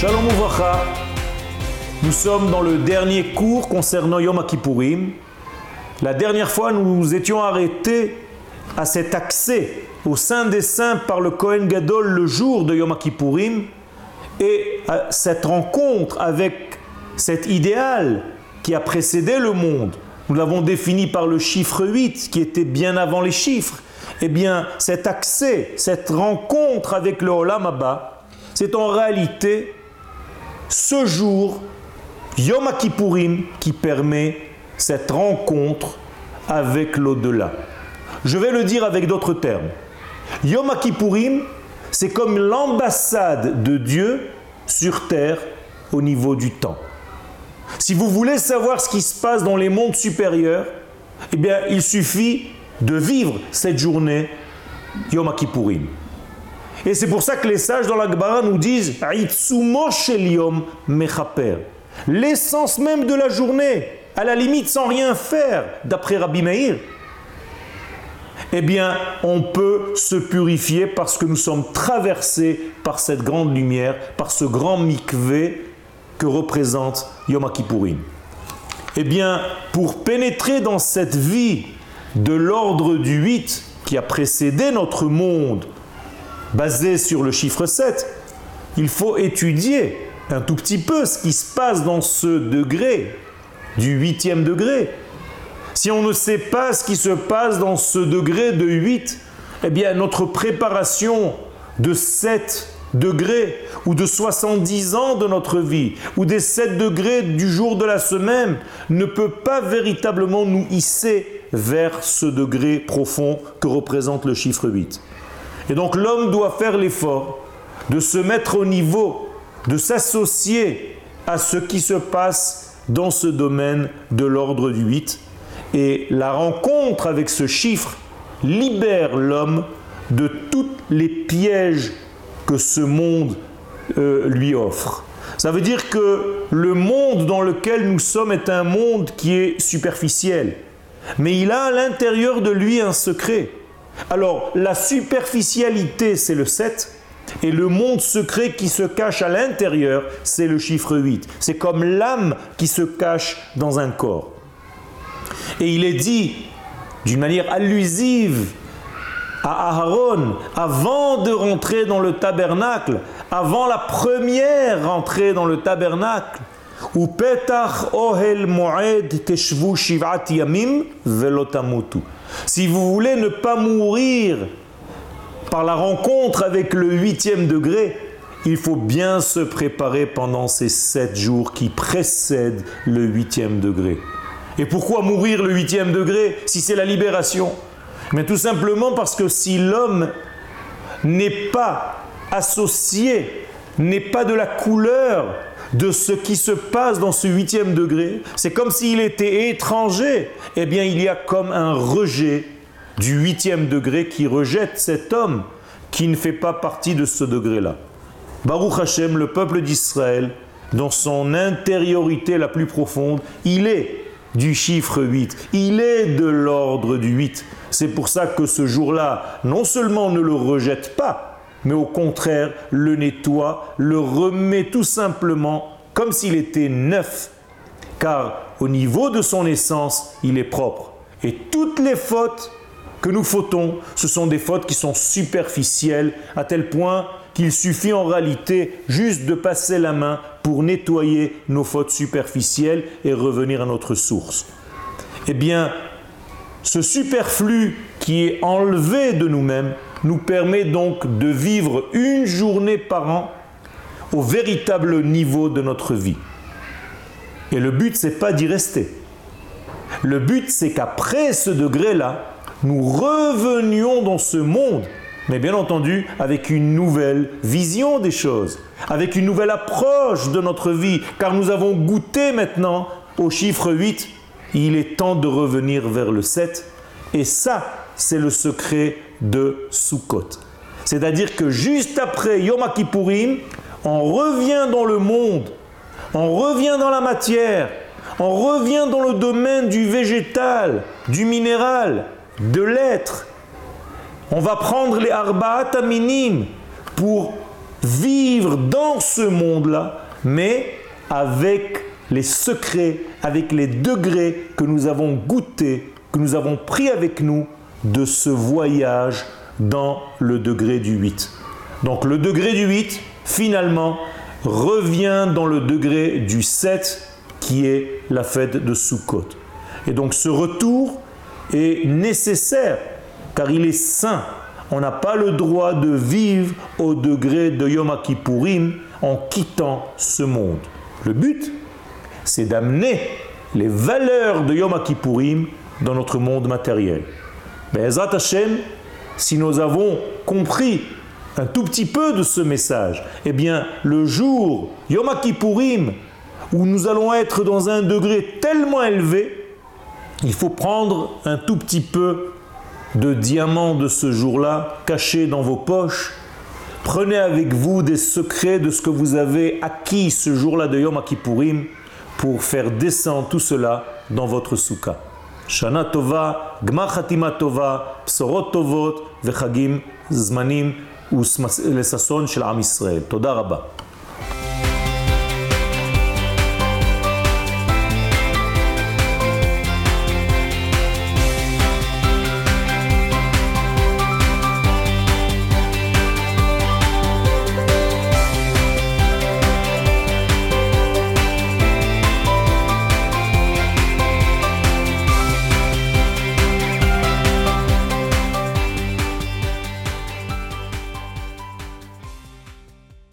Shalom Ouvracha. Nous sommes dans le dernier cours concernant Yom Kippourim. La dernière fois, nous étions arrêtés à cet accès au sein des saints par le Kohen Gadol le jour de Yom Kippourim et à cette rencontre avec cet idéal qui a précédé le monde. Nous l'avons défini par le chiffre 8 qui était bien avant les chiffres. Eh bien, cet accès, cette rencontre avec le Olam Abba, c'est en réalité ce jour, Yom Kippourim, qui permet cette rencontre avec l'au-delà. Je vais le dire avec d'autres termes. Yom Kippourim, c'est comme l'ambassade de Dieu sur terre au niveau du temps. Si vous voulez savoir ce qui se passe dans les mondes supérieurs, eh bien, il suffit de vivre cette journée Yom Kippourim. Et c'est pour ça que les sages dans la Gemara nous disent L'essence même de la journée, à la limite sans rien faire, d'après Rabbi Meir, eh bien, on peut se purifier parce que nous sommes traversés par cette grande lumière, par ce grand mikvé que représente Yom Kippourim. Eh bien, pour pénétrer dans cette vie de l'ordre du 8 qui a précédé notre monde, basé sur le chiffre 7, il faut étudier un tout petit peu ce qui se passe dans ce degré, du huitième degré. Si on ne sait pas ce qui se passe dans ce degré de 8, eh bien notre préparation de 7 degrés ou de 70 ans de notre vie ou des 7 degrés du jour de la semaine ne peut pas véritablement nous hisser vers ce degré profond que représente le chiffre 8. Et donc l'homme doit faire l'effort de se mettre au niveau, de s'associer à ce qui se passe dans ce domaine de l'ordre du 8. Et la rencontre avec ce chiffre libère l'homme de tous les pièges que ce monde euh, lui offre. Ça veut dire que le monde dans lequel nous sommes est un monde qui est superficiel. Mais il a à l'intérieur de lui un secret. Alors, la superficialité, c'est le 7, et le monde secret qui se cache à l'intérieur, c'est le chiffre 8. C'est comme l'âme qui se cache dans un corps. Et il est dit, d'une manière allusive, à Aharon, avant de rentrer dans le tabernacle, avant la première entrée dans le tabernacle, ou petach ohel moed teshvu shivat yamim velotamutu. Si vous voulez ne pas mourir par la rencontre avec le huitième degré, il faut bien se préparer pendant ces sept jours qui précèdent le huitième degré. Et pourquoi mourir le huitième degré si c'est la libération? Mais tout simplement parce que si l'homme n'est pas associé, n'est pas de la couleur de ce qui se passe dans ce huitième degré, c'est comme s'il était étranger. Eh bien, il y a comme un rejet du huitième degré qui rejette cet homme qui ne fait pas partie de ce degré-là. Baruch Hashem, le peuple d'Israël, dans son intériorité la plus profonde, il est du chiffre 8, il est de l'ordre du 8. C'est pour ça que ce jour-là, non seulement ne le rejette pas, mais au contraire le nettoie, le remet tout simplement comme s'il était neuf, car au niveau de son essence, il est propre. Et toutes les fautes que nous fautons, ce sont des fautes qui sont superficielles, à tel point qu'il suffit en réalité juste de passer la main pour nettoyer nos fautes superficielles et revenir à notre source. Eh bien, ce superflu qui est enlevé de nous-mêmes, nous permet donc de vivre une journée par an au véritable niveau de notre vie. Et le but, c'est pas d'y rester. Le but, c'est qu'après ce degré-là, nous revenions dans ce monde, mais bien entendu avec une nouvelle vision des choses, avec une nouvelle approche de notre vie, car nous avons goûté maintenant au chiffre 8, il est temps de revenir vers le 7, et ça, c'est le secret de Sukkot. C'est-à-dire que juste après Yom Kippourim, on revient dans le monde, on revient dans la matière, on revient dans le domaine du végétal, du minéral, de l'être. On va prendre les Arba'at Aminim pour vivre dans ce monde-là, mais avec les secrets, avec les degrés que nous avons goûtés, que nous avons pris avec nous de ce voyage dans le degré du 8. Donc le degré du 8, finalement, revient dans le degré du 7, qui est la fête de Sukkot. Et donc ce retour est nécessaire, car il est saint. On n'a pas le droit de vivre au degré de Yom Kippourim en quittant ce monde. Le but, c'est d'amener les valeurs de Yom Kippourim dans notre monde matériel. Mais Ezrat Hashem, si nous avons compris un tout petit peu de ce message, eh bien, le jour Yom Kippourim, où nous allons être dans un degré tellement élevé, il faut prendre un tout petit peu de diamants de ce jour-là, cachés dans vos poches. Prenez avec vous des secrets de ce que vous avez acquis ce jour-là de Yom Kippourim pour faire descendre tout cela dans votre soukha. שנה טובה, גמר חתימה טובה, בשורות טובות וחגים זמנים ולששון של עם ישראל. תודה רבה.